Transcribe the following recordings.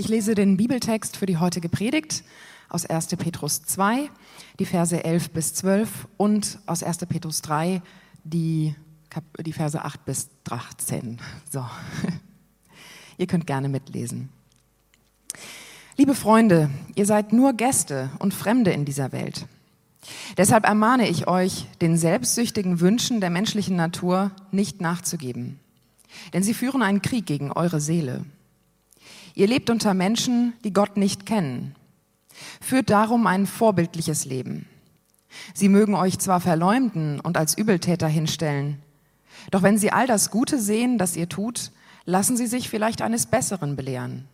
Ich lese den Bibeltext für die heutige Predigt aus 1. Petrus 2, die Verse 11 bis 12 und aus 1. Petrus 3, die, die Verse 8 bis 13. So, ihr könnt gerne mitlesen. Liebe Freunde, ihr seid nur Gäste und Fremde in dieser Welt. Deshalb ermahne ich euch, den selbstsüchtigen Wünschen der menschlichen Natur nicht nachzugeben. Denn sie führen einen Krieg gegen eure Seele. Ihr lebt unter Menschen, die Gott nicht kennen. Führt darum ein vorbildliches Leben. Sie mögen euch zwar verleumden und als Übeltäter hinstellen, doch wenn sie all das Gute sehen, das ihr tut, lassen sie sich vielleicht eines Besseren belehren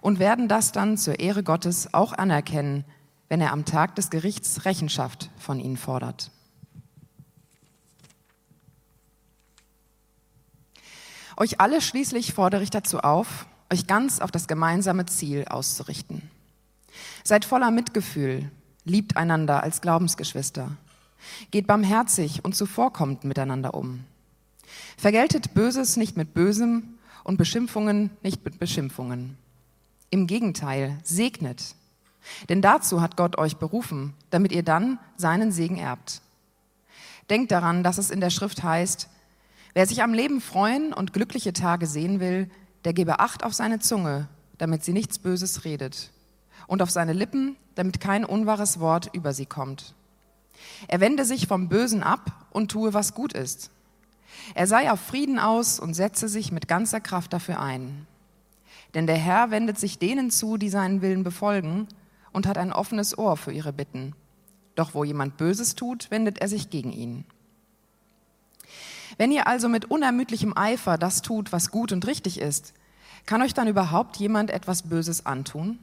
und werden das dann zur Ehre Gottes auch anerkennen, wenn er am Tag des Gerichts Rechenschaft von ihnen fordert. Euch alle schließlich fordere ich dazu auf, euch ganz auf das gemeinsame Ziel auszurichten. Seid voller Mitgefühl, liebt einander als Glaubensgeschwister, geht barmherzig und zuvorkommend miteinander um. Vergeltet Böses nicht mit Bösem und Beschimpfungen nicht mit Beschimpfungen. Im Gegenteil, segnet, denn dazu hat Gott euch berufen, damit ihr dann seinen Segen erbt. Denkt daran, dass es in der Schrift heißt, wer sich am Leben freuen und glückliche Tage sehen will, der gebe Acht auf seine Zunge, damit sie nichts Böses redet, und auf seine Lippen, damit kein unwahres Wort über sie kommt. Er wende sich vom Bösen ab und tue, was gut ist. Er sei auf Frieden aus und setze sich mit ganzer Kraft dafür ein. Denn der Herr wendet sich denen zu, die seinen Willen befolgen, und hat ein offenes Ohr für ihre Bitten. Doch wo jemand Böses tut, wendet er sich gegen ihn. Wenn ihr also mit unermüdlichem Eifer das tut, was gut und richtig ist, kann euch dann überhaupt jemand etwas Böses antun?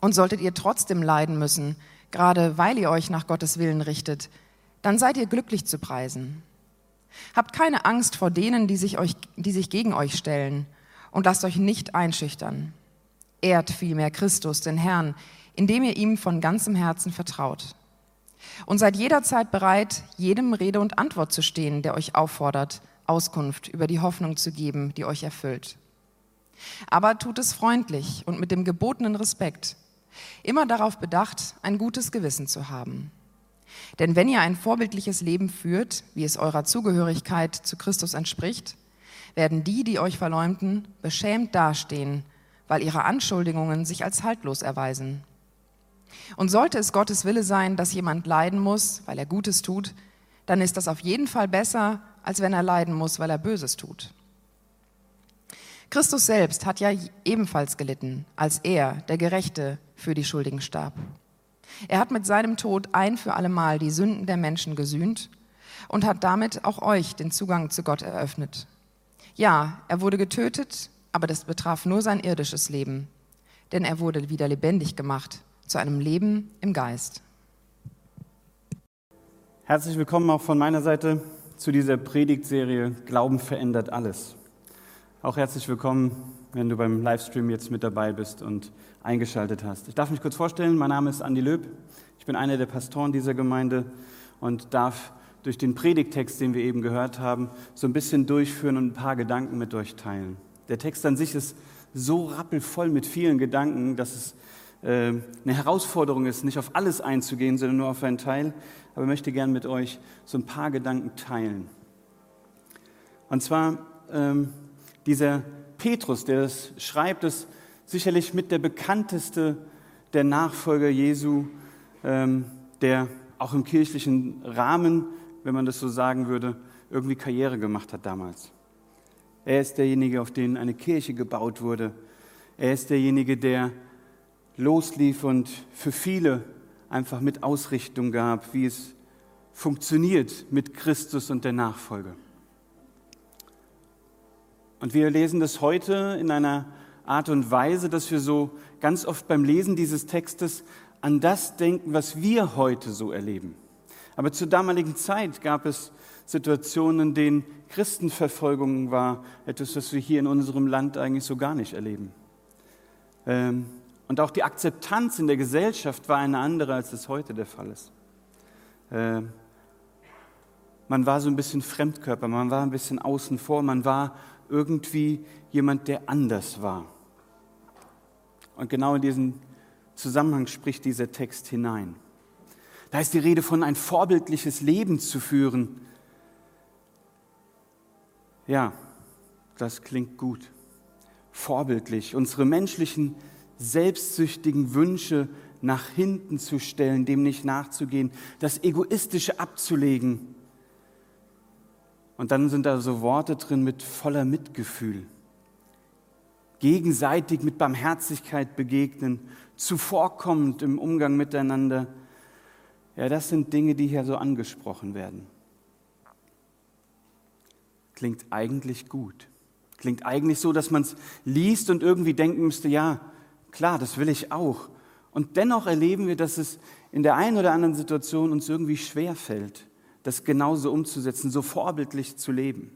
Und solltet ihr trotzdem leiden müssen, gerade weil ihr euch nach Gottes Willen richtet, dann seid ihr glücklich zu preisen. Habt keine Angst vor denen, die sich, euch, die sich gegen euch stellen, und lasst euch nicht einschüchtern. Ehrt vielmehr Christus, den Herrn, indem ihr ihm von ganzem Herzen vertraut. Und seid jederzeit bereit, jedem Rede und Antwort zu stehen, der euch auffordert, Auskunft über die Hoffnung zu geben, die euch erfüllt. Aber tut es freundlich und mit dem gebotenen Respekt, immer darauf bedacht, ein gutes Gewissen zu haben. Denn wenn ihr ein vorbildliches Leben führt, wie es eurer Zugehörigkeit zu Christus entspricht, werden die, die euch verleumden, beschämt dastehen, weil ihre Anschuldigungen sich als haltlos erweisen. Und sollte es Gottes Wille sein, dass jemand leiden muss, weil er Gutes tut, dann ist das auf jeden Fall besser, als wenn er leiden muss, weil er Böses tut. Christus selbst hat ja ebenfalls gelitten, als er, der Gerechte, für die Schuldigen starb. Er hat mit seinem Tod ein für allemal die Sünden der Menschen gesühnt und hat damit auch euch den Zugang zu Gott eröffnet. Ja, er wurde getötet, aber das betraf nur sein irdisches Leben, denn er wurde wieder lebendig gemacht zu einem Leben im Geist. Herzlich willkommen auch von meiner Seite zu dieser Predigtserie Glauben verändert alles. Auch herzlich willkommen, wenn du beim Livestream jetzt mit dabei bist und eingeschaltet hast. Ich darf mich kurz vorstellen, mein Name ist Andi Löb, ich bin einer der Pastoren dieser Gemeinde und darf durch den Predigtext, den wir eben gehört haben, so ein bisschen durchführen und ein paar Gedanken mit euch teilen. Der Text an sich ist so rappelvoll mit vielen Gedanken, dass es eine Herausforderung ist, nicht auf alles einzugehen, sondern nur auf einen Teil. Aber ich möchte gerne mit euch so ein paar Gedanken teilen. Und zwar ähm, dieser Petrus, der das schreibt, ist sicherlich mit der bekannteste der Nachfolger Jesu, ähm, der auch im kirchlichen Rahmen, wenn man das so sagen würde, irgendwie Karriere gemacht hat damals. Er ist derjenige, auf den eine Kirche gebaut wurde. Er ist derjenige, der loslief und für viele einfach mit Ausrichtung gab, wie es funktioniert mit Christus und der Nachfolge. Und wir lesen das heute in einer Art und Weise, dass wir so ganz oft beim Lesen dieses Textes an das denken, was wir heute so erleben. Aber zur damaligen Zeit gab es Situationen, in denen Christenverfolgung war, etwas, was wir hier in unserem Land eigentlich so gar nicht erleben. Ähm, und auch die Akzeptanz in der Gesellschaft war eine andere, als es heute der Fall ist. Äh, man war so ein bisschen Fremdkörper, man war ein bisschen außen vor, man war irgendwie jemand, der anders war. Und genau in diesen Zusammenhang spricht dieser Text hinein. Da ist die Rede von ein vorbildliches Leben zu führen. Ja, das klingt gut. Vorbildlich, unsere menschlichen, selbstsüchtigen Wünsche nach hinten zu stellen, dem nicht nachzugehen, das Egoistische abzulegen. Und dann sind da so Worte drin mit voller Mitgefühl. Gegenseitig mit Barmherzigkeit begegnen, zuvorkommend im Umgang miteinander. Ja, das sind Dinge, die hier so angesprochen werden. Klingt eigentlich gut. Klingt eigentlich so, dass man es liest und irgendwie denken müsste, ja, klar, das will ich auch. Und dennoch erleben wir, dass es in der einen oder anderen Situation uns irgendwie schwer fällt, das genauso umzusetzen, so vorbildlich zu leben.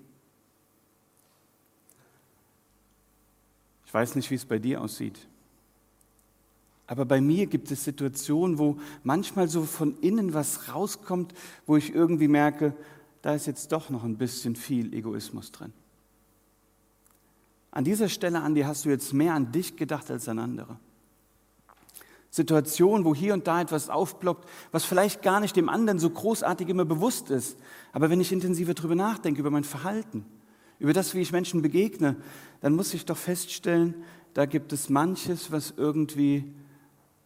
Ich weiß nicht, wie es bei dir aussieht. Aber bei mir gibt es Situationen, wo manchmal so von innen was rauskommt, wo ich irgendwie merke, da ist jetzt doch noch ein bisschen viel Egoismus drin. An dieser Stelle, Andi, hast du jetzt mehr an dich gedacht als an andere. Situationen, wo hier und da etwas aufploppt, was vielleicht gar nicht dem anderen so großartig immer bewusst ist. Aber wenn ich intensiver darüber nachdenke, über mein Verhalten, über das, wie ich Menschen begegne, dann muss ich doch feststellen, da gibt es manches, was irgendwie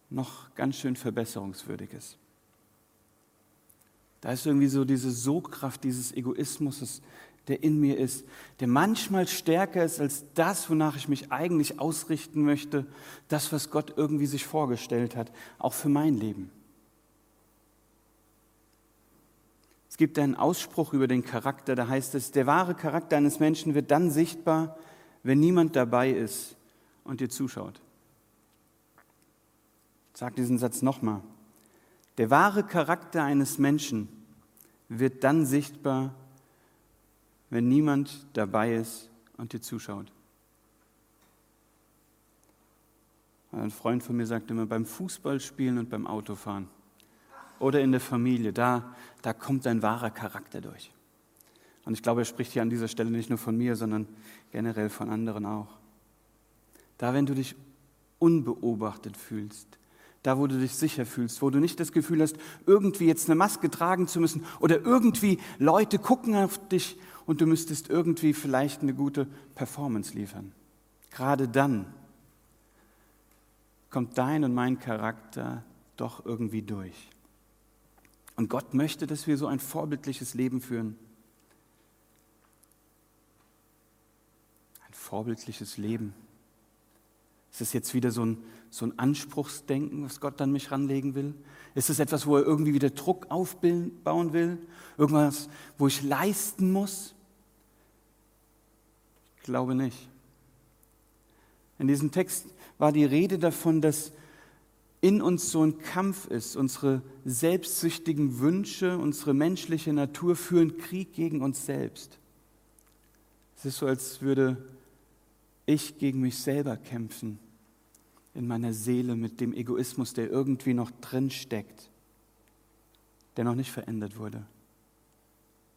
noch ganz schön verbesserungswürdig ist. Da ist irgendwie so diese Sogkraft dieses Egoismus, der in mir ist, der manchmal stärker ist als das, wonach ich mich eigentlich ausrichten möchte, das, was Gott irgendwie sich vorgestellt hat, auch für mein Leben. Es gibt einen Ausspruch über den Charakter, da heißt es, der wahre Charakter eines Menschen wird dann sichtbar, wenn niemand dabei ist und dir zuschaut. Ich sage diesen Satz nochmal. Der wahre Charakter eines Menschen wird dann sichtbar, wenn niemand dabei ist und dir zuschaut. Ein Freund von mir sagt immer, beim Fußballspielen und beim Autofahren oder in der Familie, da, da kommt dein wahrer Charakter durch. Und ich glaube, er spricht hier an dieser Stelle nicht nur von mir, sondern generell von anderen auch. Da, wenn du dich unbeobachtet fühlst, da, wo du dich sicher fühlst, wo du nicht das Gefühl hast, irgendwie jetzt eine Maske tragen zu müssen oder irgendwie Leute gucken auf dich und du müsstest irgendwie vielleicht eine gute Performance liefern. Gerade dann kommt dein und mein Charakter doch irgendwie durch. Und Gott möchte, dass wir so ein vorbildliches Leben führen. Ein vorbildliches Leben. Ist das jetzt wieder so ein, so ein Anspruchsdenken, was Gott an mich ranlegen will? Ist es etwas, wo er irgendwie wieder Druck aufbauen will? Irgendwas, wo ich leisten muss? Ich glaube nicht. In diesem Text war die Rede davon, dass in uns so ein Kampf ist. Unsere selbstsüchtigen Wünsche, unsere menschliche Natur führen Krieg gegen uns selbst. Es ist so, als würde ich gegen mich selber kämpfen in meiner Seele mit dem Egoismus, der irgendwie noch drin steckt, der noch nicht verändert wurde.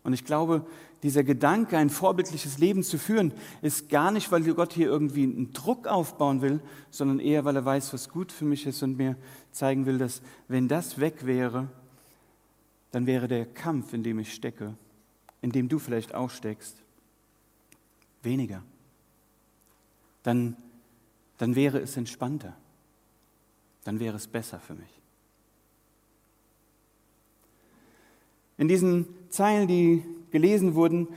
Und ich glaube, dieser Gedanke, ein vorbildliches Leben zu führen, ist gar nicht, weil Gott hier irgendwie einen Druck aufbauen will, sondern eher, weil er weiß, was gut für mich ist und mir zeigen will, dass wenn das weg wäre, dann wäre der Kampf, in dem ich stecke, in dem du vielleicht auch steckst, weniger. Dann, dann wäre es entspannter. Dann wäre es besser für mich. In diesen Zeilen, die gelesen wurden,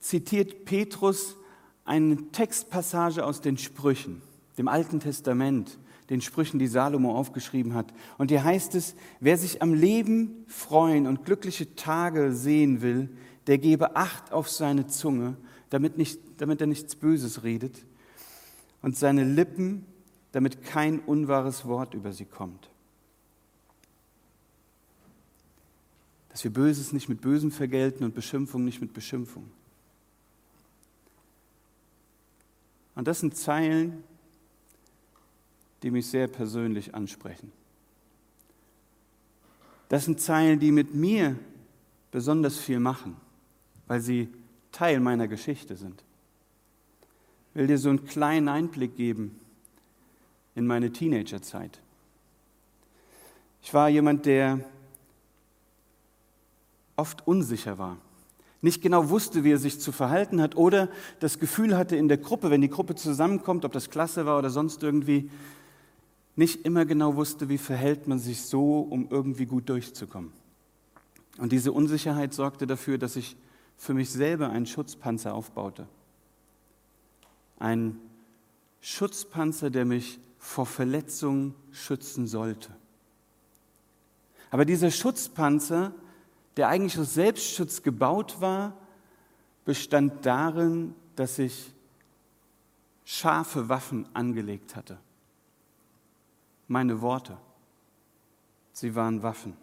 zitiert Petrus eine Textpassage aus den Sprüchen, dem Alten Testament, den Sprüchen, die Salomo aufgeschrieben hat. Und hier heißt es, wer sich am Leben freuen und glückliche Tage sehen will, der gebe Acht auf seine Zunge, damit, nicht, damit er nichts Böses redet, und seine Lippen, damit kein unwahres Wort über sie kommt. dass wir Böses nicht mit Bösem vergelten und Beschimpfung nicht mit Beschimpfung. Und das sind Zeilen, die mich sehr persönlich ansprechen. Das sind Zeilen, die mit mir besonders viel machen, weil sie Teil meiner Geschichte sind. Will dir so einen kleinen Einblick geben in meine Teenagerzeit. Ich war jemand, der oft unsicher war, nicht genau wusste, wie er sich zu verhalten hat oder das Gefühl hatte in der Gruppe, wenn die Gruppe zusammenkommt, ob das Klasse war oder sonst irgendwie, nicht immer genau wusste, wie verhält man sich so, um irgendwie gut durchzukommen. Und diese Unsicherheit sorgte dafür, dass ich für mich selber einen Schutzpanzer aufbaute. Ein Schutzpanzer, der mich vor Verletzungen schützen sollte. Aber dieser Schutzpanzer der eigentlich aus Selbstschutz gebaut war, bestand darin, dass ich scharfe Waffen angelegt hatte. Meine Worte, sie waren Waffen.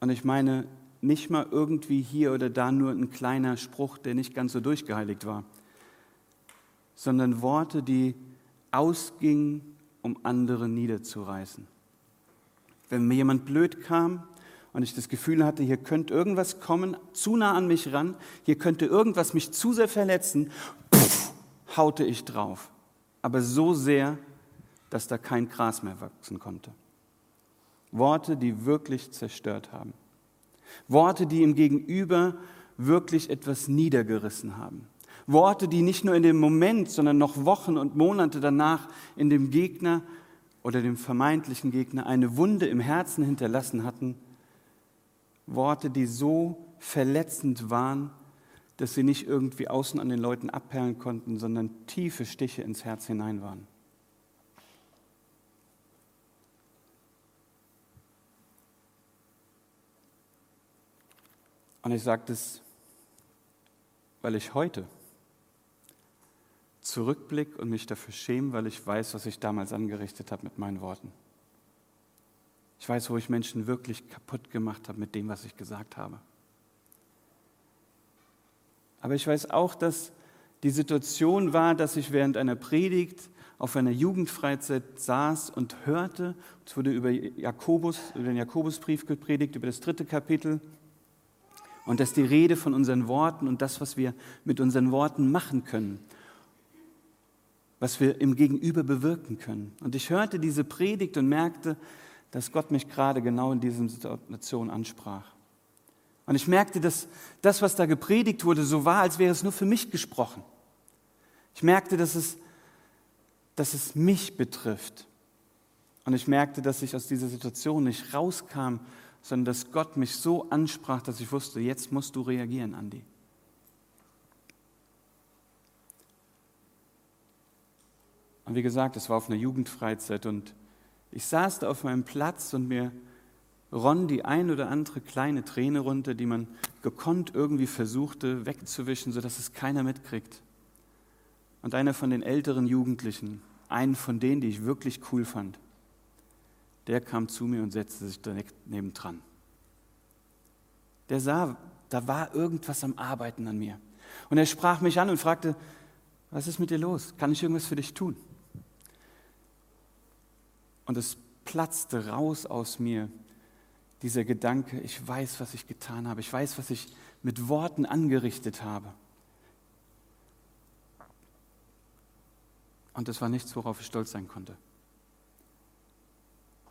Und ich meine nicht mal irgendwie hier oder da nur ein kleiner Spruch, der nicht ganz so durchgeheiligt war, sondern Worte, die ausgingen, um andere niederzureißen. Wenn mir jemand blöd kam, und ich das Gefühl hatte, hier könnte irgendwas kommen, zu nah an mich ran, hier könnte irgendwas mich zu sehr verletzen, pff, haute ich drauf. Aber so sehr, dass da kein Gras mehr wachsen konnte. Worte, die wirklich zerstört haben. Worte, die im Gegenüber wirklich etwas niedergerissen haben. Worte, die nicht nur in dem Moment, sondern noch Wochen und Monate danach in dem Gegner oder dem vermeintlichen Gegner eine Wunde im Herzen hinterlassen hatten, Worte, die so verletzend waren, dass sie nicht irgendwie außen an den Leuten abperlen konnten, sondern tiefe Stiche ins Herz hinein waren. Und ich sage das, weil ich heute zurückblicke und mich dafür schäme, weil ich weiß, was ich damals angerichtet habe mit meinen Worten. Ich weiß, wo ich Menschen wirklich kaputt gemacht habe mit dem, was ich gesagt habe. Aber ich weiß auch, dass die Situation war, dass ich während einer Predigt auf einer Jugendfreizeit saß und hörte, es wurde über Jakobus, über den Jakobusbrief gepredigt, über das dritte Kapitel, und dass die Rede von unseren Worten und das, was wir mit unseren Worten machen können, was wir im Gegenüber bewirken können. Und ich hörte diese Predigt und merkte, dass Gott mich gerade genau in dieser Situation ansprach. Und ich merkte, dass das, was da gepredigt wurde, so war, als wäre es nur für mich gesprochen. Ich merkte, dass es, dass es mich betrifft. Und ich merkte, dass ich aus dieser Situation nicht rauskam, sondern dass Gott mich so ansprach, dass ich wusste, jetzt musst du reagieren, Andi. Und wie gesagt, es war auf einer Jugendfreizeit und ich saß da auf meinem Platz und mir ronn die ein oder andere kleine Träne runter, die man gekonnt irgendwie versuchte wegzuwischen, sodass es keiner mitkriegt. Und einer von den älteren Jugendlichen, einen von denen, die ich wirklich cool fand, der kam zu mir und setzte sich direkt nebendran. Der sah, da war irgendwas am Arbeiten an mir. Und er sprach mich an und fragte, was ist mit dir los? Kann ich irgendwas für dich tun? Und es platzte raus aus mir, dieser Gedanke, ich weiß, was ich getan habe, ich weiß, was ich mit Worten angerichtet habe. Und das war nichts, worauf ich stolz sein konnte.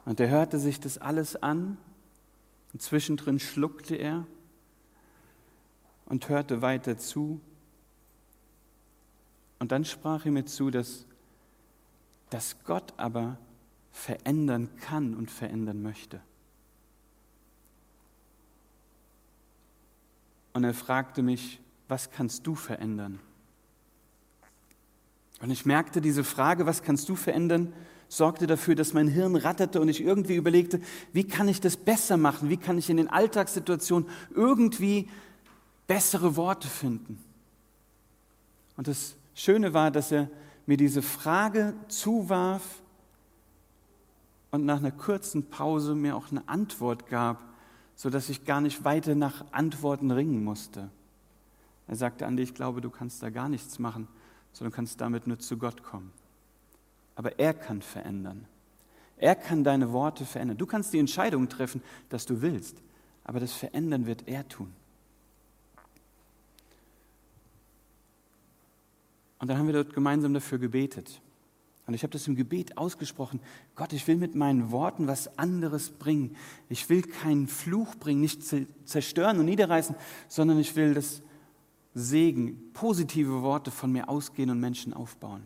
Und er hörte sich das alles an und zwischendrin schluckte er und hörte weiter zu. Und dann sprach er mir zu, dass, dass Gott aber verändern kann und verändern möchte. Und er fragte mich, was kannst du verändern? Und ich merkte, diese Frage, was kannst du verändern, sorgte dafür, dass mein Hirn ratterte und ich irgendwie überlegte, wie kann ich das besser machen? Wie kann ich in den Alltagssituationen irgendwie bessere Worte finden? Und das Schöne war, dass er mir diese Frage zuwarf und nach einer kurzen Pause mir auch eine Antwort gab, sodass ich gar nicht weiter nach Antworten ringen musste. Er sagte, Andi, ich glaube, du kannst da gar nichts machen, sondern kannst damit nur zu Gott kommen. Aber er kann verändern. Er kann deine Worte verändern. Du kannst die Entscheidung treffen, dass du willst, aber das Verändern wird er tun. Und dann haben wir dort gemeinsam dafür gebetet. Und ich habe das im Gebet ausgesprochen. Gott, ich will mit meinen Worten was anderes bringen. Ich will keinen Fluch bringen, nicht zerstören und niederreißen, sondern ich will das Segen, positive Worte von mir ausgehen und Menschen aufbauen.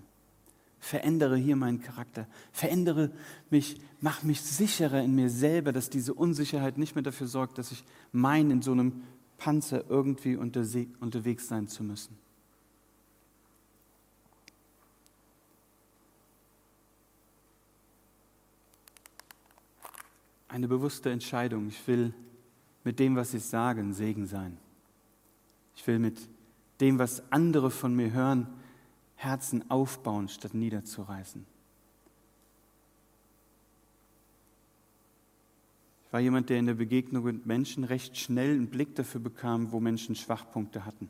Verändere hier meinen Charakter. Verändere mich, mach mich sicherer in mir selber, dass diese Unsicherheit nicht mehr dafür sorgt, dass ich meine, in so einem Panzer irgendwie unterwegs sein zu müssen. Eine bewusste Entscheidung. Ich will mit dem, was ich sage, Segen sein. Ich will mit dem, was andere von mir hören, Herzen aufbauen, statt niederzureißen. Ich war jemand, der in der Begegnung mit Menschen recht schnell einen Blick dafür bekam, wo Menschen Schwachpunkte hatten.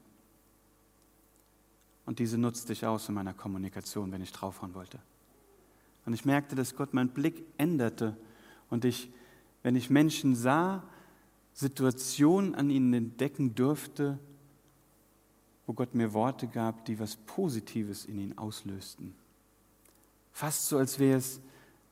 Und diese nutzte ich aus in meiner Kommunikation, wenn ich draufhauen wollte. Und ich merkte, dass Gott meinen Blick änderte und ich wenn ich Menschen sah, Situationen an ihnen entdecken durfte, wo Gott mir Worte gab, die was Positives in ihnen auslösten. Fast so, als wäre es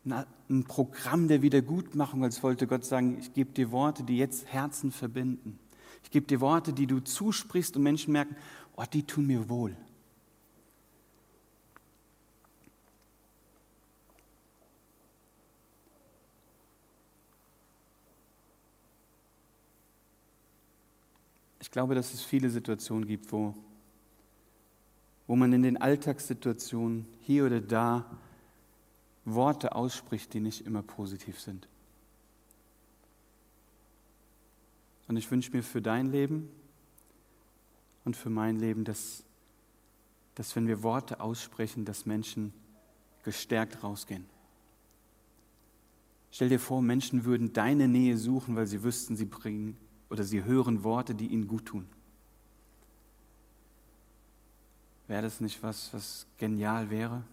ein Programm der Wiedergutmachung, als wollte Gott sagen, ich gebe dir Worte, die jetzt Herzen verbinden. Ich gebe dir Worte, die du zusprichst und Menschen merken, oh, die tun mir wohl. Ich glaube, dass es viele Situationen gibt, wo, wo man in den Alltagssituationen hier oder da Worte ausspricht, die nicht immer positiv sind. Und ich wünsche mir für dein Leben und für mein Leben, dass, dass wenn wir Worte aussprechen, dass Menschen gestärkt rausgehen. Stell dir vor, Menschen würden deine Nähe suchen, weil sie wüssten, sie bringen oder sie hören Worte, die ihnen gut tun. Wäre das nicht was, was genial wäre?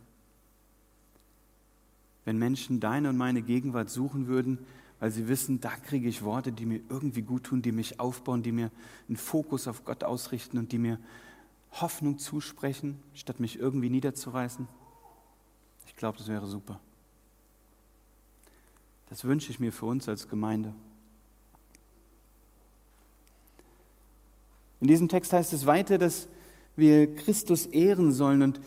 Wenn Menschen deine und meine Gegenwart suchen würden, weil sie wissen, da kriege ich Worte, die mir irgendwie gut tun, die mich aufbauen, die mir einen Fokus auf Gott ausrichten und die mir Hoffnung zusprechen, statt mich irgendwie niederzureißen. Ich glaube, das wäre super. Das wünsche ich mir für uns als Gemeinde. In diesem Text heißt es weiter, dass wir Christus ehren sollen und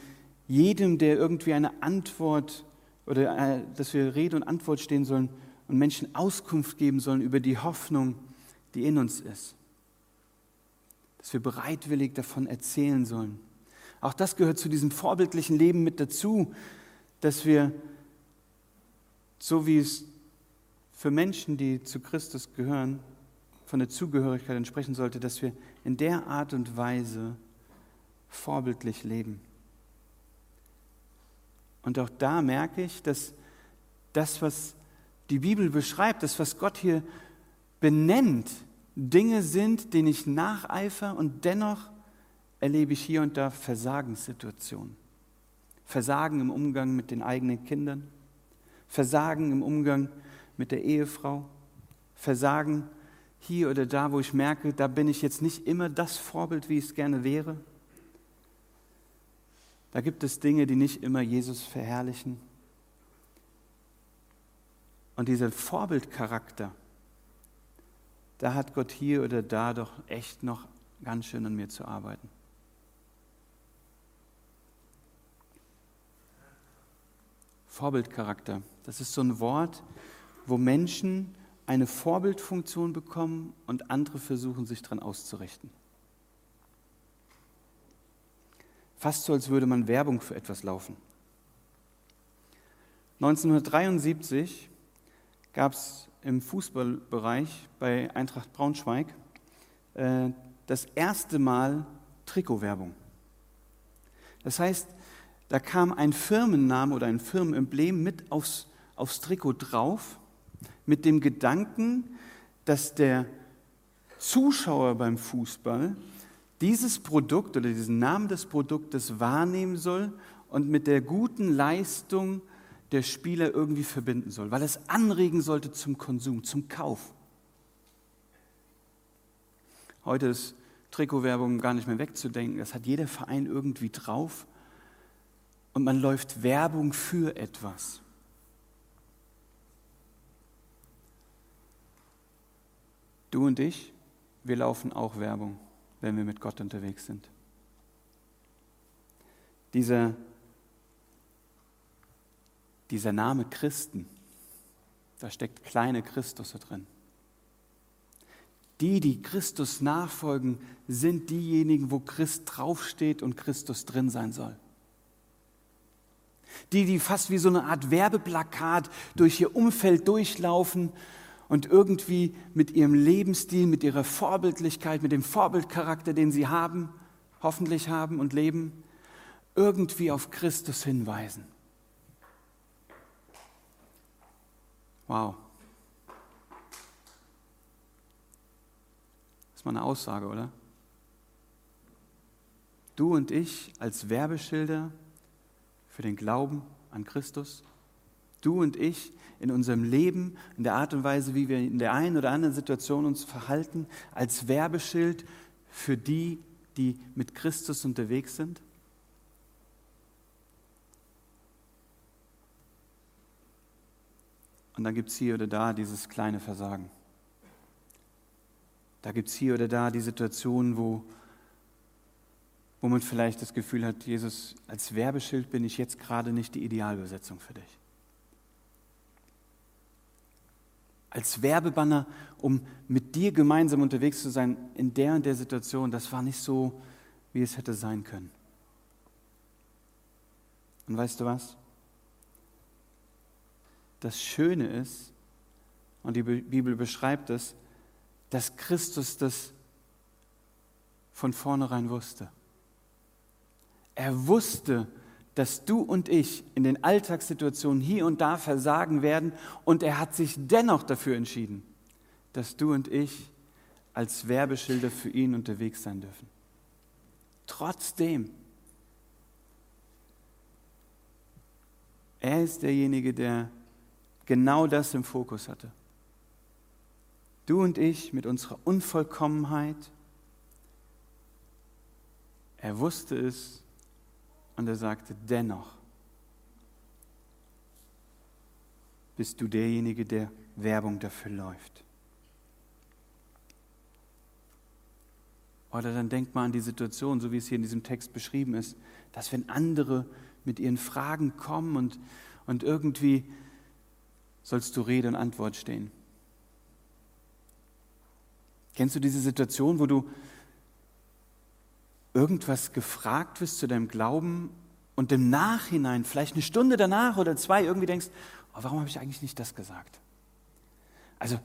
jedem, der irgendwie eine Antwort oder äh, dass wir Rede und Antwort stehen sollen und Menschen Auskunft geben sollen über die Hoffnung, die in uns ist. Dass wir bereitwillig davon erzählen sollen. Auch das gehört zu diesem vorbildlichen Leben mit dazu, dass wir, so wie es für Menschen, die zu Christus gehören, von der Zugehörigkeit entsprechen sollte, dass wir in der Art und Weise vorbildlich leben. Und auch da merke ich, dass das, was die Bibel beschreibt, das, was Gott hier benennt, Dinge sind, denen ich nacheifer und dennoch erlebe ich hier und da Versagenssituationen. Versagen im Umgang mit den eigenen Kindern, Versagen im Umgang mit der Ehefrau, Versagen hier oder da, wo ich merke, da bin ich jetzt nicht immer das Vorbild, wie ich es gerne wäre. Da gibt es Dinge, die nicht immer Jesus verherrlichen. Und dieser Vorbildcharakter, da hat Gott hier oder da doch echt noch ganz schön an mir zu arbeiten. Vorbildcharakter, das ist so ein Wort, wo Menschen eine Vorbildfunktion bekommen und andere versuchen, sich daran auszurichten. Fast so, als würde man Werbung für etwas laufen. 1973 gab es im Fußballbereich bei Eintracht Braunschweig äh, das erste Mal Trikotwerbung. Das heißt, da kam ein Firmenname oder ein Firmenemblem mit aufs, aufs Trikot drauf mit dem Gedanken, dass der Zuschauer beim Fußball dieses Produkt oder diesen Namen des Produktes wahrnehmen soll und mit der guten Leistung der Spieler irgendwie verbinden soll, weil es anregen sollte zum Konsum, zum Kauf. Heute ist Trikotwerbung gar nicht mehr wegzudenken. Das hat jeder Verein irgendwie drauf. und man läuft Werbung für etwas. Du und ich, wir laufen auch Werbung, wenn wir mit Gott unterwegs sind. Dieser, dieser Name Christen, da steckt kleine Christusse drin. Die, die Christus nachfolgen, sind diejenigen, wo Christ draufsteht und Christus drin sein soll. Die, die fast wie so eine Art Werbeplakat durch ihr Umfeld durchlaufen und irgendwie mit ihrem Lebensstil, mit ihrer Vorbildlichkeit, mit dem Vorbildcharakter, den sie haben, hoffentlich haben und leben, irgendwie auf Christus hinweisen. Wow. Das ist mal eine Aussage, oder? Du und ich als Werbeschilder für den Glauben an Christus. Du und ich in unserem Leben, in der Art und Weise, wie wir in der einen oder anderen Situation uns verhalten, als Werbeschild für die, die mit Christus unterwegs sind? Und dann gibt es hier oder da dieses kleine Versagen. Da gibt es hier oder da die Situation, wo, wo man vielleicht das Gefühl hat, Jesus, als Werbeschild bin ich jetzt gerade nicht die Idealbesetzung für dich. Als Werbebanner, um mit dir gemeinsam unterwegs zu sein in der und der Situation, das war nicht so, wie es hätte sein können. Und weißt du was? Das Schöne ist, und die Bibel beschreibt es, dass Christus das von vornherein wusste. Er wusste, dass du und ich in den Alltagssituationen hier und da versagen werden und er hat sich dennoch dafür entschieden, dass du und ich als Werbeschilder für ihn unterwegs sein dürfen. Trotzdem, er ist derjenige, der genau das im Fokus hatte. Du und ich mit unserer Unvollkommenheit. Er wusste es und er sagte, dennoch bist du derjenige, der Werbung dafür läuft. Oder dann denk mal an die Situation, so wie es hier in diesem Text beschrieben ist, dass wenn andere mit ihren Fragen kommen und, und irgendwie sollst du Rede und Antwort stehen. Kennst du diese Situation, wo du irgendwas gefragt wirst zu deinem Glauben und im Nachhinein, vielleicht eine Stunde danach oder zwei, irgendwie denkst, oh, warum habe ich eigentlich nicht das gesagt? Also,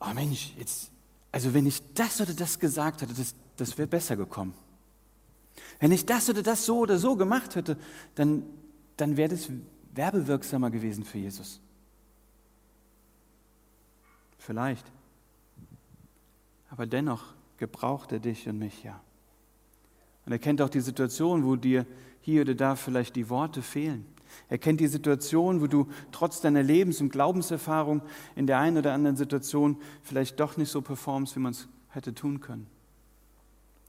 oh Mensch, jetzt, also wenn ich das oder das gesagt hätte, das, das wäre besser gekommen. Wenn ich das oder das so oder so gemacht hätte, dann, dann wäre das werbewirksamer gewesen für Jesus. Vielleicht. Aber dennoch gebraucht er dich und mich ja. Und er kennt auch die Situation, wo dir hier oder da vielleicht die Worte fehlen. Er kennt die Situation, wo du trotz deiner Lebens- und Glaubenserfahrung in der einen oder anderen Situation vielleicht doch nicht so performst, wie man es hätte tun können.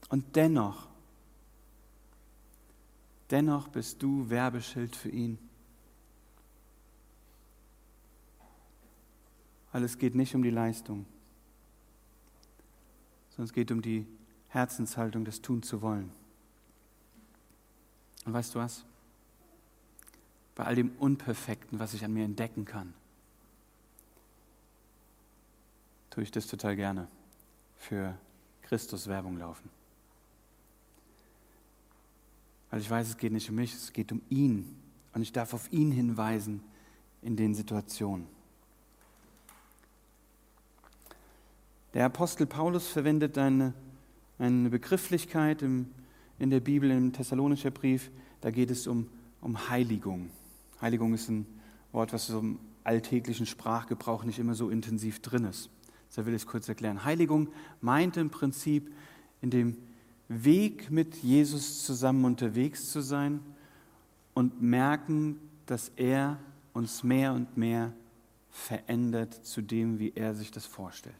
Und dennoch, dennoch bist du Werbeschild für ihn. Weil es geht nicht um die Leistung, sondern es geht um die Herzenshaltung, das tun zu wollen. Und weißt du was? Bei all dem Unperfekten, was ich an mir entdecken kann, tue ich das total gerne für Christus Werbung laufen. Weil ich weiß, es geht nicht um mich, es geht um ihn. Und ich darf auf ihn hinweisen in den Situationen. Der Apostel Paulus verwendet eine, eine Begrifflichkeit im, in der Bibel, im Thessalonischer Brief, da geht es um, um Heiligung. Heiligung ist ein Wort, was im alltäglichen Sprachgebrauch nicht immer so intensiv drin ist. Da will ich es kurz erklären. Heiligung meint im Prinzip, in dem Weg mit Jesus zusammen unterwegs zu sein und merken, dass er uns mehr und mehr verändert zu dem, wie er sich das vorstellt.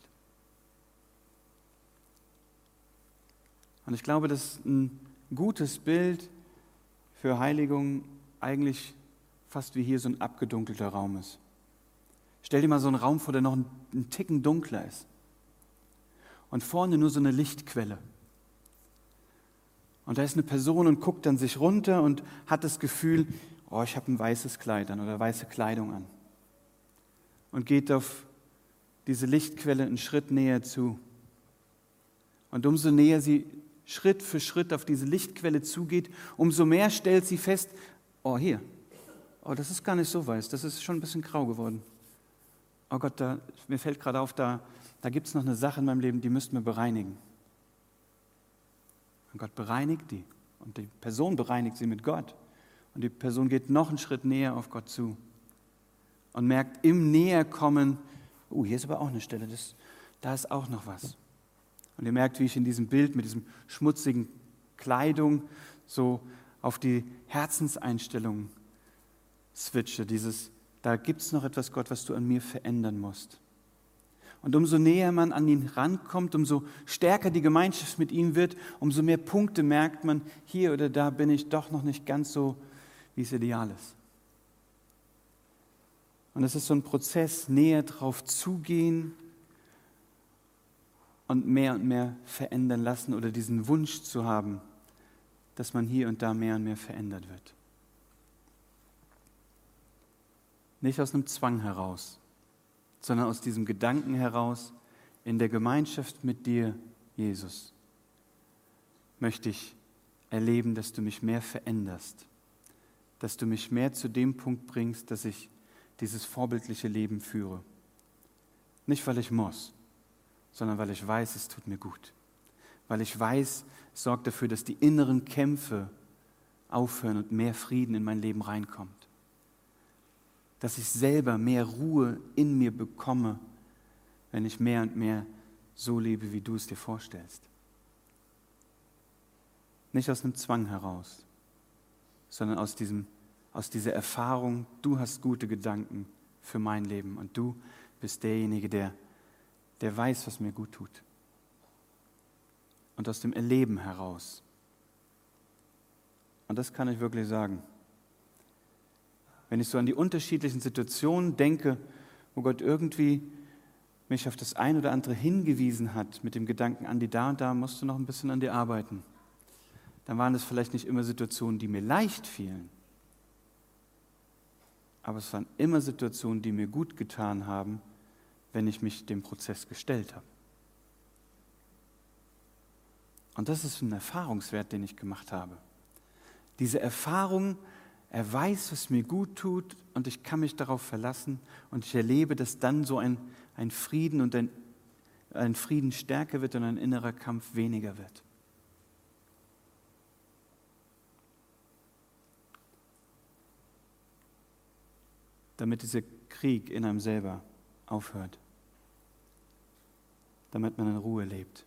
Und ich glaube, das ist ein gutes Bild für Heiligung eigentlich fast wie hier so ein abgedunkelter Raum ist. Stell dir mal so einen Raum vor, der noch einen Ticken dunkler ist. Und vorne nur so eine Lichtquelle. Und da ist eine Person und guckt dann sich runter und hat das Gefühl, oh, ich habe ein weißes Kleid an oder weiße Kleidung an. Und geht auf diese Lichtquelle einen Schritt näher zu. Und umso näher sie Schritt für Schritt auf diese Lichtquelle zugeht, umso mehr stellt sie fest, oh hier, oh das ist gar nicht so weiß, das ist schon ein bisschen grau geworden. Oh Gott, da, mir fällt gerade auf, da, da gibt es noch eine Sache in meinem Leben, die müssten wir bereinigen. Und Gott bereinigt die. Und die Person bereinigt sie mit Gott. Und die Person geht noch einen Schritt näher auf Gott zu. Und merkt im Näherkommen, oh, hier ist aber auch eine Stelle, das, da ist auch noch was. Und ihr merkt, wie ich in diesem Bild mit diesem schmutzigen Kleidung so auf die Herzenseinstellung switche. Dieses, da gibt es noch etwas, Gott, was du an mir verändern musst. Und umso näher man an ihn rankommt, umso stärker die Gemeinschaft mit ihm wird, umso mehr Punkte merkt man, hier oder da bin ich doch noch nicht ganz so, wie es ideal ist. Und es ist so ein Prozess, näher drauf zugehen und mehr und mehr verändern lassen oder diesen Wunsch zu haben, dass man hier und da mehr und mehr verändert wird. Nicht aus einem Zwang heraus, sondern aus diesem Gedanken heraus, in der Gemeinschaft mit dir, Jesus, möchte ich erleben, dass du mich mehr veränderst, dass du mich mehr zu dem Punkt bringst, dass ich dieses vorbildliche Leben führe. Nicht, weil ich muss, sondern weil ich weiß, es tut mir gut. Weil ich weiß, es sorgt dafür, dass die inneren Kämpfe aufhören und mehr Frieden in mein Leben reinkommt dass ich selber mehr Ruhe in mir bekomme, wenn ich mehr und mehr so lebe, wie du es dir vorstellst. Nicht aus einem Zwang heraus, sondern aus, diesem, aus dieser Erfahrung, du hast gute Gedanken für mein Leben und du bist derjenige, der, der weiß, was mir gut tut. Und aus dem Erleben heraus. Und das kann ich wirklich sagen wenn ich so an die unterschiedlichen Situationen denke, wo Gott irgendwie mich auf das ein oder andere hingewiesen hat mit dem Gedanken, an die da und da musst du noch ein bisschen an dir arbeiten, dann waren es vielleicht nicht immer Situationen, die mir leicht fielen, aber es waren immer Situationen, die mir gut getan haben, wenn ich mich dem Prozess gestellt habe. Und das ist ein Erfahrungswert, den ich gemacht habe. Diese Erfahrung, er weiß, was mir gut tut und ich kann mich darauf verlassen und ich erlebe, dass dann so ein, ein Frieden und ein, ein Frieden stärker wird und ein innerer Kampf weniger wird. Damit dieser Krieg in einem selber aufhört. Damit man in Ruhe lebt.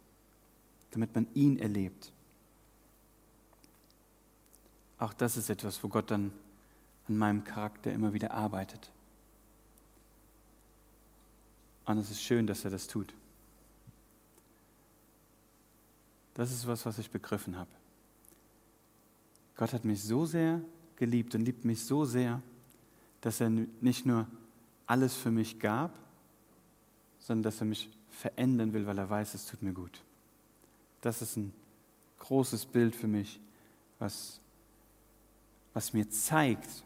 Damit man ihn erlebt. Auch das ist etwas, wo Gott dann an meinem Charakter immer wieder arbeitet. Und es ist schön, dass er das tut. Das ist was, was ich begriffen habe. Gott hat mich so sehr geliebt und liebt mich so sehr, dass er nicht nur alles für mich gab, sondern dass er mich verändern will, weil er weiß, es tut mir gut. Das ist ein großes Bild für mich, was was mir zeigt,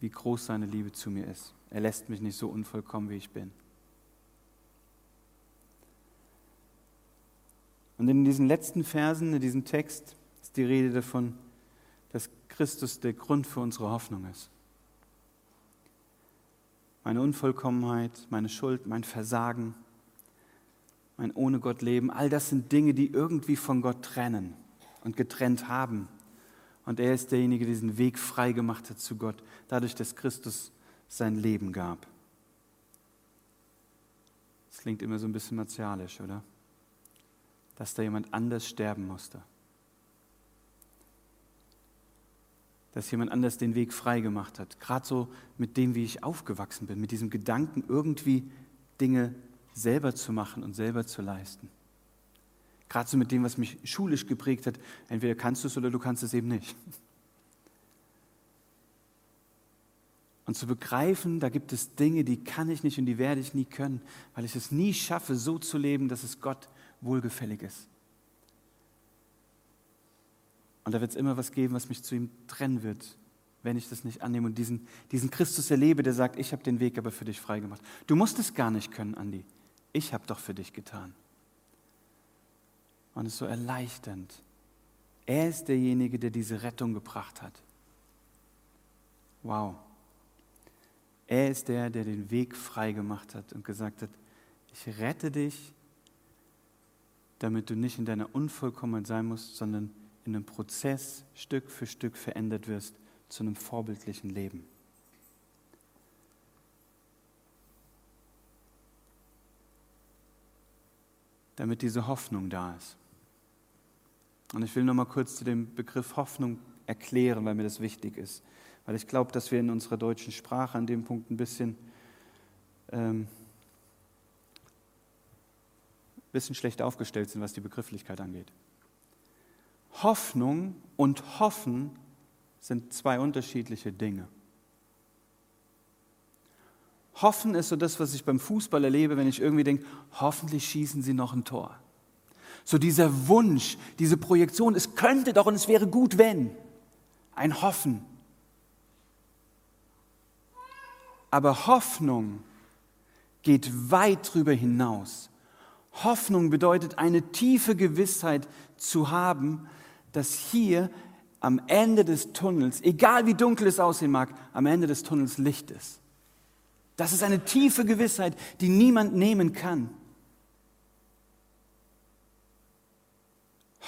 wie groß seine Liebe zu mir ist. Er lässt mich nicht so unvollkommen, wie ich bin. Und in diesen letzten Versen, in diesem Text, ist die Rede davon, dass Christus der Grund für unsere Hoffnung ist. Meine Unvollkommenheit, meine Schuld, mein Versagen, mein ohne Gott Leben, all das sind Dinge, die irgendwie von Gott trennen und getrennt haben und er ist derjenige, der diesen Weg frei gemacht hat zu Gott, dadurch, dass Christus sein Leben gab. Das klingt immer so ein bisschen martialisch, oder? Dass da jemand anders sterben musste. Dass jemand anders den Weg frei gemacht hat. Gerade so mit dem, wie ich aufgewachsen bin, mit diesem Gedanken, irgendwie Dinge selber zu machen und selber zu leisten. Gerade so mit dem, was mich schulisch geprägt hat. Entweder kannst du es oder du kannst es eben nicht. Und zu begreifen, da gibt es Dinge, die kann ich nicht und die werde ich nie können, weil ich es nie schaffe, so zu leben, dass es Gott wohlgefällig ist. Und da wird es immer was geben, was mich zu ihm trennen wird, wenn ich das nicht annehme und diesen, diesen Christus erlebe, der sagt, ich habe den Weg aber für dich freigemacht. Du musst es gar nicht können, Andi. Ich habe doch für dich getan. Und es ist so erleichternd. Er ist derjenige, der diese Rettung gebracht hat. Wow. Er ist der, der den Weg frei gemacht hat und gesagt hat, ich rette dich, damit du nicht in deiner Unvollkommenheit sein musst, sondern in einem Prozess Stück für Stück verändert wirst zu einem vorbildlichen Leben. Damit diese Hoffnung da ist. Und ich will noch mal kurz zu dem Begriff Hoffnung erklären, weil mir das wichtig ist. Weil ich glaube, dass wir in unserer deutschen Sprache an dem Punkt ein bisschen, ähm, bisschen schlecht aufgestellt sind, was die Begrifflichkeit angeht. Hoffnung und Hoffen sind zwei unterschiedliche Dinge. Hoffen ist so das, was ich beim Fußball erlebe, wenn ich irgendwie denke, hoffentlich schießen sie noch ein Tor. So dieser Wunsch, diese Projektion, es könnte doch und es wäre gut, wenn. Ein Hoffen. Aber Hoffnung geht weit darüber hinaus. Hoffnung bedeutet eine tiefe Gewissheit zu haben, dass hier am Ende des Tunnels, egal wie dunkel es aussehen mag, am Ende des Tunnels Licht ist. Das ist eine tiefe Gewissheit, die niemand nehmen kann.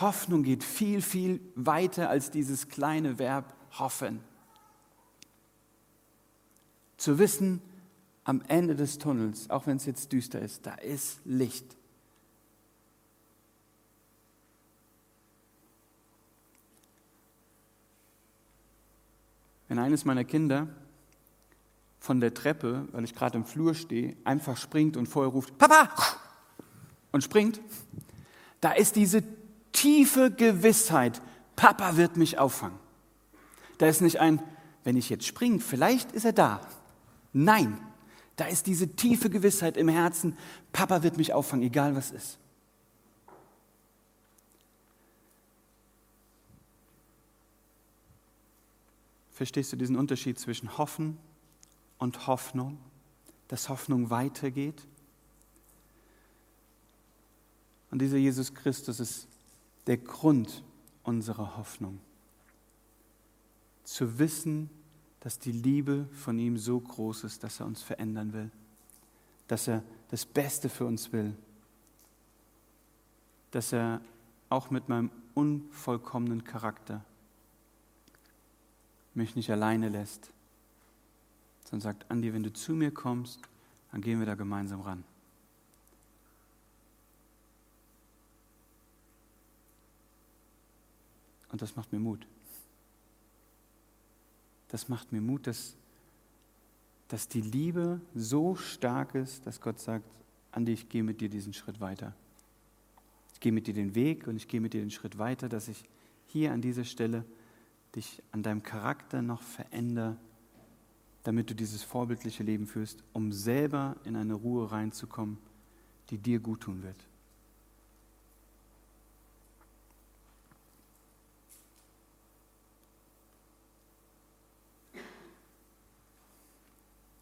Hoffnung geht viel, viel weiter als dieses kleine Verb hoffen. Zu wissen, am Ende des Tunnels, auch wenn es jetzt düster ist, da ist Licht. Wenn eines meiner Kinder von der Treppe, weil ich gerade im Flur stehe, einfach springt und vorher ruft, Papa! und springt, da ist diese tiefe Gewissheit, Papa wird mich auffangen. Da ist nicht ein, wenn ich jetzt springe, vielleicht ist er da. Nein, da ist diese tiefe Gewissheit im Herzen, Papa wird mich auffangen, egal was ist. Verstehst du diesen Unterschied zwischen Hoffen und Hoffnung, dass Hoffnung weitergeht? Und dieser Jesus Christus ist der Grund unserer Hoffnung. Zu wissen, dass die Liebe von ihm so groß ist, dass er uns verändern will, dass er das Beste für uns will, dass er auch mit meinem unvollkommenen Charakter mich nicht alleine lässt, sondern sagt, Andi, wenn du zu mir kommst, dann gehen wir da gemeinsam ran. Und das macht mir Mut. Das macht mir Mut, dass, dass die Liebe so stark ist, dass Gott sagt, Andi, ich gehe mit dir diesen Schritt weiter. Ich gehe mit dir den Weg und ich gehe mit dir den Schritt weiter, dass ich hier an dieser Stelle dich an deinem Charakter noch verändere, damit du dieses vorbildliche Leben führst, um selber in eine Ruhe reinzukommen, die dir gut tun wird.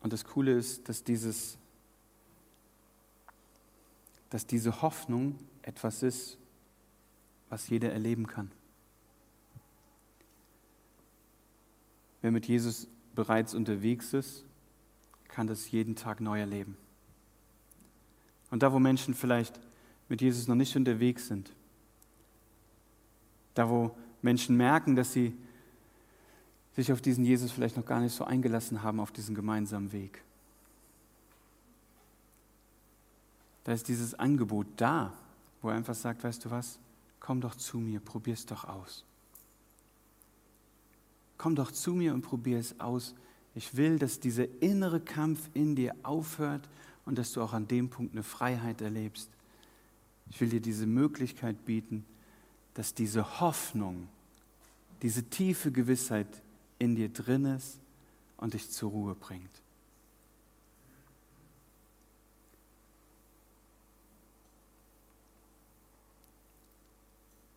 Und das Coole ist, dass, dieses, dass diese Hoffnung etwas ist, was jeder erleben kann. Wer mit Jesus bereits unterwegs ist, kann das jeden Tag neu erleben. Und da, wo Menschen vielleicht mit Jesus noch nicht unterwegs sind, da, wo Menschen merken, dass sie sich auf diesen Jesus vielleicht noch gar nicht so eingelassen haben, auf diesen gemeinsamen Weg. Da ist dieses Angebot da, wo er einfach sagt, weißt du was, komm doch zu mir, probier es doch aus. Komm doch zu mir und probier es aus. Ich will, dass dieser innere Kampf in dir aufhört und dass du auch an dem Punkt eine Freiheit erlebst. Ich will dir diese Möglichkeit bieten, dass diese Hoffnung, diese tiefe Gewissheit in dir drin ist und dich zur Ruhe bringt.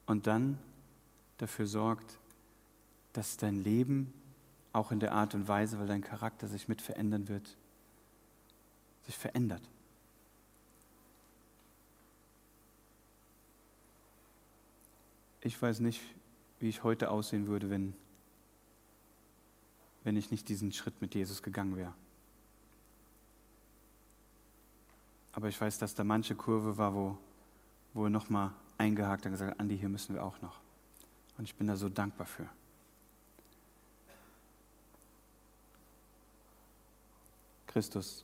Und dann dafür sorgt, dass dein Leben auch in der Art und Weise, weil dein Charakter sich mit verändern wird, sich verändert. Ich weiß nicht, wie ich heute aussehen würde, wenn, wenn ich nicht diesen Schritt mit Jesus gegangen wäre. Aber ich weiß, dass da manche Kurve war, wo, wo er nochmal eingehakt hat und gesagt hat, Andi, hier müssen wir auch noch. Und ich bin da so dankbar für. Christus,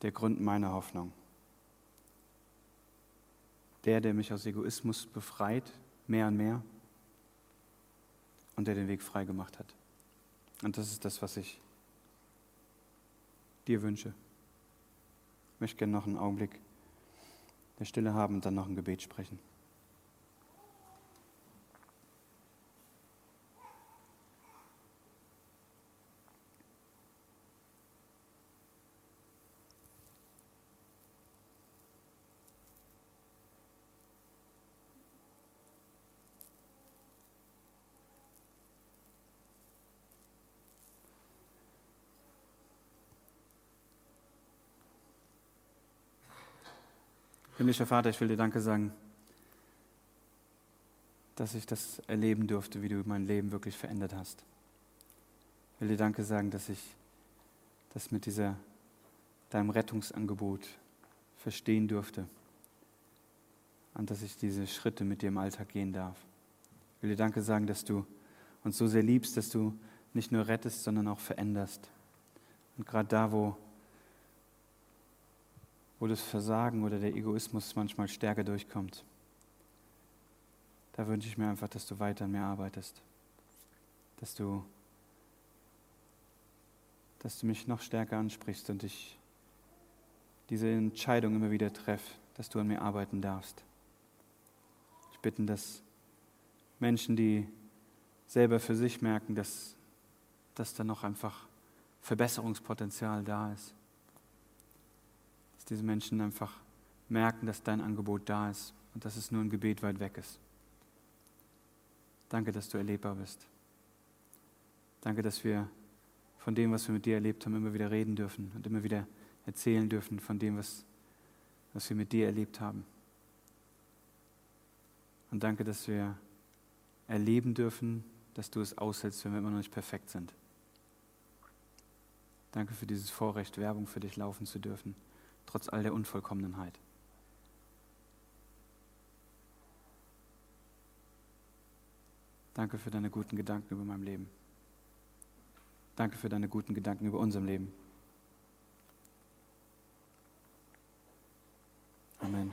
der Grund meiner Hoffnung. Der, der mich aus Egoismus befreit, mehr und mehr, und der den Weg frei gemacht hat. Und das ist das, was ich dir wünsche. Ich möchte gerne noch einen Augenblick der Stille haben und dann noch ein Gebet sprechen. Himmlischer Vater, ich will dir Danke sagen, dass ich das erleben durfte, wie du mein Leben wirklich verändert hast. Ich will dir Danke sagen, dass ich das mit dieser, deinem Rettungsangebot verstehen durfte und dass ich diese Schritte mit dir im Alltag gehen darf. Ich will dir Danke sagen, dass du uns so sehr liebst, dass du nicht nur rettest, sondern auch veränderst. Und gerade da, wo wo das Versagen oder der Egoismus manchmal stärker durchkommt. Da wünsche ich mir einfach, dass du weiter an mir arbeitest, dass du, dass du mich noch stärker ansprichst und ich diese Entscheidung immer wieder treffe, dass du an mir arbeiten darfst. Ich bitte, dass Menschen, die selber für sich merken, dass, dass da noch einfach Verbesserungspotenzial da ist, diese Menschen einfach merken, dass dein Angebot da ist und dass es nur ein Gebet weit weg ist. Danke, dass du erlebbar bist. Danke, dass wir von dem, was wir mit dir erlebt haben, immer wieder reden dürfen und immer wieder erzählen dürfen von dem, was, was wir mit dir erlebt haben. Und danke, dass wir erleben dürfen, dass du es aushältst, wenn wir immer noch nicht perfekt sind. Danke für dieses Vorrecht, Werbung für dich laufen zu dürfen trotz all der Unvollkommenheit. Danke für deine guten Gedanken über mein Leben. Danke für deine guten Gedanken über unserem Leben. Amen.